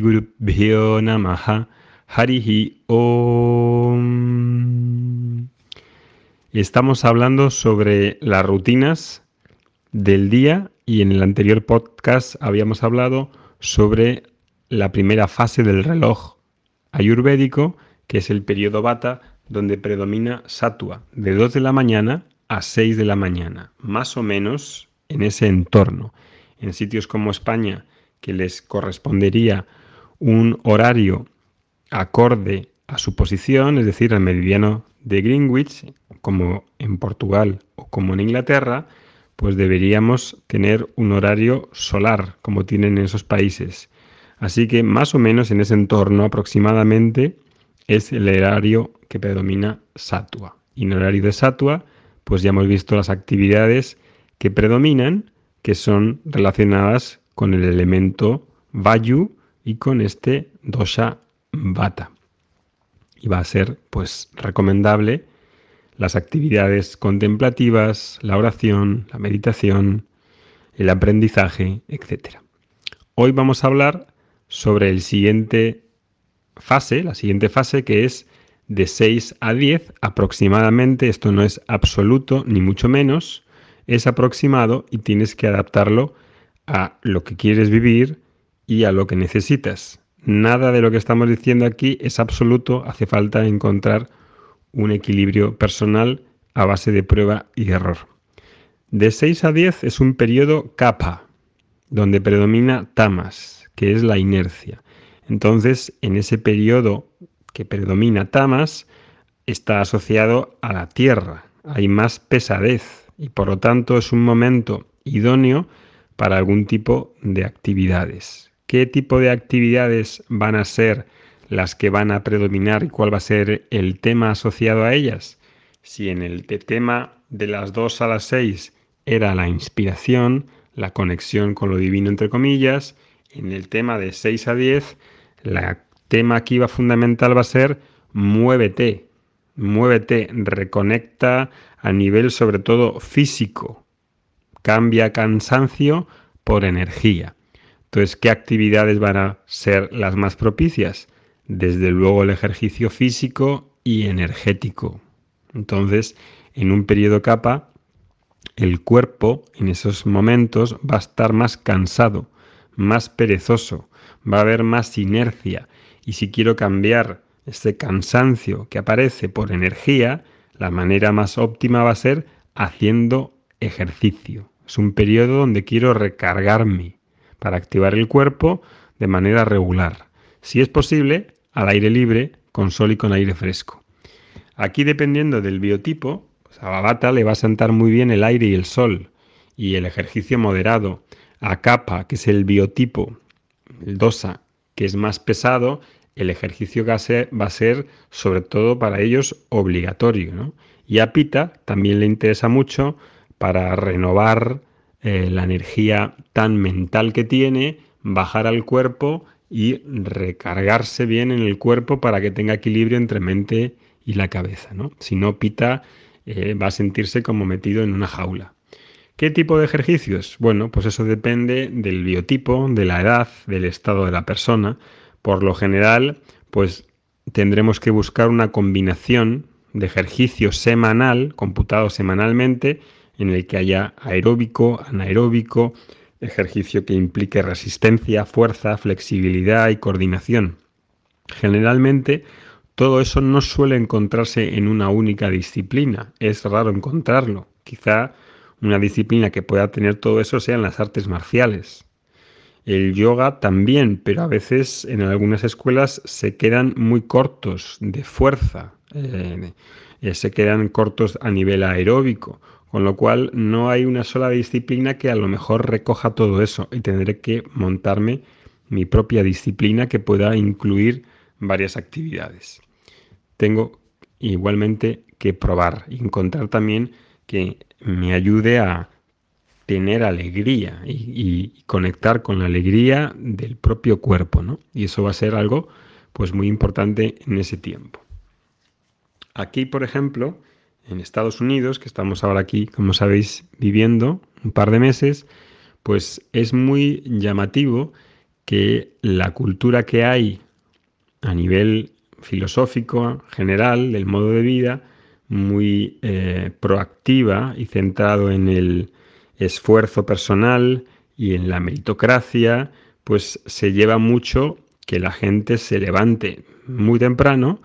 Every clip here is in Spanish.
Gurubhyo Namaha Harihi Om. Estamos hablando sobre las rutinas del día y en el anterior podcast habíamos hablado sobre la primera fase del reloj ayurvédico, que es el periodo bata, donde predomina satua, de 2 de la mañana a 6 de la mañana, más o menos en ese entorno. En sitios como España, que les correspondería un horario acorde a su posición, es decir, al meridiano de Greenwich, como en Portugal o como en Inglaterra, pues deberíamos tener un horario solar, como tienen en esos países. Así que más o menos en ese entorno aproximadamente es el horario que predomina Satua. Y en horario de Satua, pues ya hemos visto las actividades que predominan, que son relacionadas con el elemento Vayu y con este dosha Vata. Y va a ser pues recomendable las actividades contemplativas, la oración, la meditación, el aprendizaje, etc. Hoy vamos a hablar sobre el siguiente fase, la siguiente fase que es de 6 a 10 aproximadamente, esto no es absoluto ni mucho menos, es aproximado y tienes que adaptarlo a lo que quieres vivir y a lo que necesitas. Nada de lo que estamos diciendo aquí es absoluto, hace falta encontrar un equilibrio personal a base de prueba y error. De 6 a 10 es un periodo kapha, donde predomina tamas, que es la inercia. Entonces, en ese periodo que predomina tamas, está asociado a la tierra, hay más pesadez y por lo tanto es un momento idóneo para algún tipo de actividades. ¿Qué tipo de actividades van a ser las que van a predominar y cuál va a ser el tema asociado a ellas. Si en el tema de las 2 a las 6 era la inspiración, la conexión con lo divino entre comillas, en el tema de 6 a 10, el tema aquí va fundamental va a ser muévete, muévete, reconecta a nivel sobre todo físico, cambia cansancio por energía. Entonces, ¿qué actividades van a ser las más propicias? desde luego el ejercicio físico y energético. Entonces, en un periodo capa, el cuerpo en esos momentos va a estar más cansado, más perezoso, va a haber más inercia. Y si quiero cambiar ese cansancio que aparece por energía, la manera más óptima va a ser haciendo ejercicio. Es un periodo donde quiero recargarme para activar el cuerpo de manera regular. Si es posible, al aire libre, con sol y con aire fresco. Aquí dependiendo del biotipo, pues a bata le va a sentar muy bien el aire y el sol y el ejercicio moderado. A capa, que es el biotipo, el dosa, que es más pesado, el ejercicio va a ser, sobre todo para ellos obligatorio. Y a pita también le interesa mucho para renovar eh, la energía tan mental que tiene, bajar al cuerpo y recargarse bien en el cuerpo para que tenga equilibrio entre mente y la cabeza. ¿no? Si no, Pita eh, va a sentirse como metido en una jaula. ¿Qué tipo de ejercicios? Bueno, pues eso depende del biotipo, de la edad, del estado de la persona. Por lo general, pues tendremos que buscar una combinación de ejercicio semanal, computado semanalmente, en el que haya aeróbico, anaeróbico, ejercicio que implique resistencia, fuerza, flexibilidad y coordinación. Generalmente todo eso no suele encontrarse en una única disciplina, es raro encontrarlo. Quizá una disciplina que pueda tener todo eso sean las artes marciales. El yoga también, pero a veces en algunas escuelas se quedan muy cortos de fuerza, eh, eh, se quedan cortos a nivel aeróbico con lo cual no hay una sola disciplina que a lo mejor recoja todo eso y tendré que montarme mi propia disciplina que pueda incluir varias actividades. Tengo igualmente que probar y encontrar también que me ayude a tener alegría y, conectar con la alegría del propio cuerpo, ¿no? Y eso va a ser algo pues muy importante en ese tiempo. Aquí, por ejemplo, en Estados Unidos, que estamos ahora aquí, como sabéis, viviendo un par de meses, pues es muy llamativo que la cultura que hay a nivel filosófico general del modo de vida, muy eh, proactiva y centrado en el esfuerzo personal y en la meritocracia, pues se lleva mucho que la gente se levante muy temprano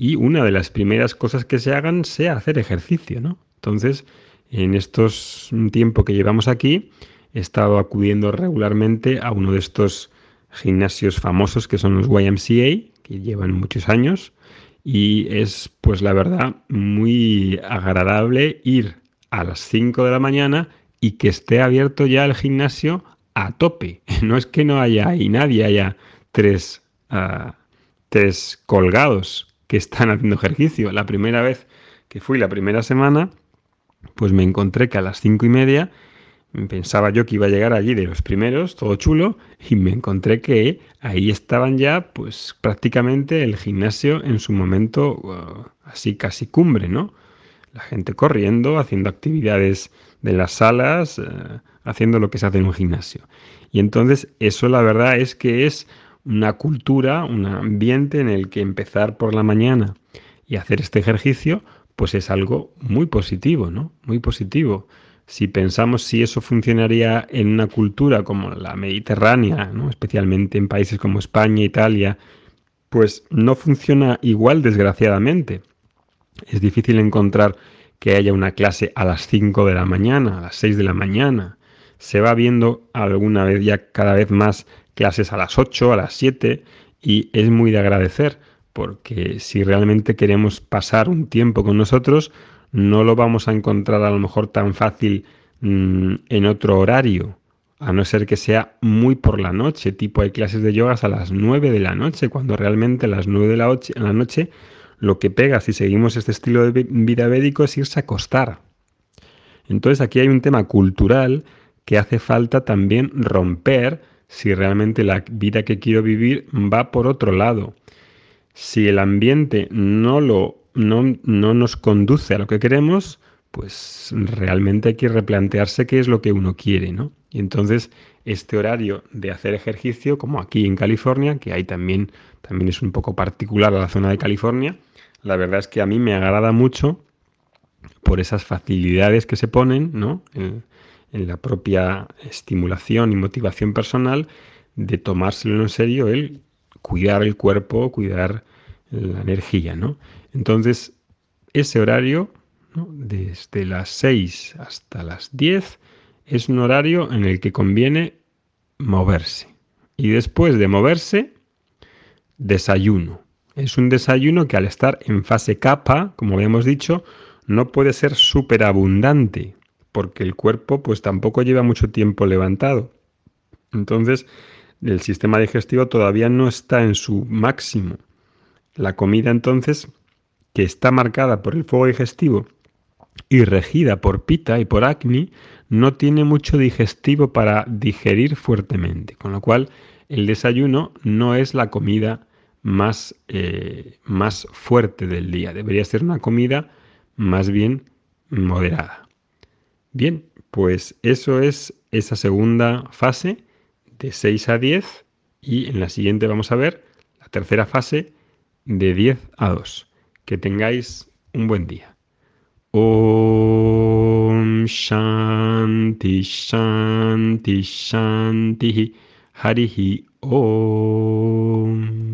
y una de las primeras cosas que se hagan sea hacer ejercicio, ¿no? Entonces, en estos tiempo que llevamos aquí, he estado acudiendo regularmente a uno de estos gimnasios famosos que son los YMCA, que llevan muchos años, y es, pues la verdad, muy agradable ir a las 5 de la mañana y que esté abierto ya el gimnasio a tope. No es que no haya ahí nadie, haya tres, ah, tres colgados que están haciendo ejercicio. La primera vez que fui, la primera semana, pues me encontré que a las cinco y media pensaba yo que iba a llegar allí de los primeros, todo chulo, y me encontré que ahí estaban ya, pues prácticamente el gimnasio en su momento uh, así casi cumbre, ¿no? La gente corriendo, haciendo actividades de las salas, uh, haciendo lo que se hace en un gimnasio. Y entonces eso la verdad es que es una cultura, un ambiente en el que empezar por la mañana y hacer este ejercicio, pues es algo muy positivo, ¿no? Muy positivo. Si pensamos si eso funcionaría en una cultura como la mediterránea, ¿no? especialmente en países como España, Italia, pues no funciona igual, desgraciadamente. Es difícil encontrar que haya una clase a las 5 de la mañana, a las 6 de la mañana. Se va viendo alguna vez ya cada vez más clases a las 8, a las 7 y es muy de agradecer porque si realmente queremos pasar un tiempo con nosotros, no lo vamos a encontrar a lo mejor tan fácil mm, en otro horario, a no ser que sea muy por la noche, tipo hay clases de yogas a las 9 de la noche, cuando realmente a las 9 de la, la noche lo que pega si seguimos este estilo de vida védico es irse a acostar. Entonces aquí hay un tema cultural que hace falta también romper si realmente la vida que quiero vivir va por otro lado. Si el ambiente no, lo, no, no nos conduce a lo que queremos, pues realmente hay que replantearse qué es lo que uno quiere, ¿no? Y entonces este horario de hacer ejercicio, como aquí en California, que ahí también, también es un poco particular a la zona de California, la verdad es que a mí me agrada mucho por esas facilidades que se ponen, ¿no? En la propia estimulación y motivación personal de tomárselo en serio el cuidar el cuerpo, cuidar la energía, ¿no? Entonces, ese horario, desde las 6 hasta las 10, es un horario en el que conviene moverse. Y después de moverse, desayuno. Es un desayuno que al estar en fase capa, como habíamos dicho, no puede ser súper abundante, porque el cuerpo pues tampoco lleva mucho tiempo levantado. Entonces, el sistema digestivo todavía no está en su máximo. La comida entonces, que está marcada por el fuego digestivo y regida por pita y por acne, no tiene mucho digestivo para digerir fuertemente, con lo cual el desayuno no es la comida más, eh, más fuerte del día, debería ser una comida más bien moderada. Bien, pues eso es esa segunda fase de 6 a 10 y en la siguiente vamos a ver la tercera fase de 10 a 2. Que tengáis un buen día. Om Shanti Shanti Shanti Harihi Om.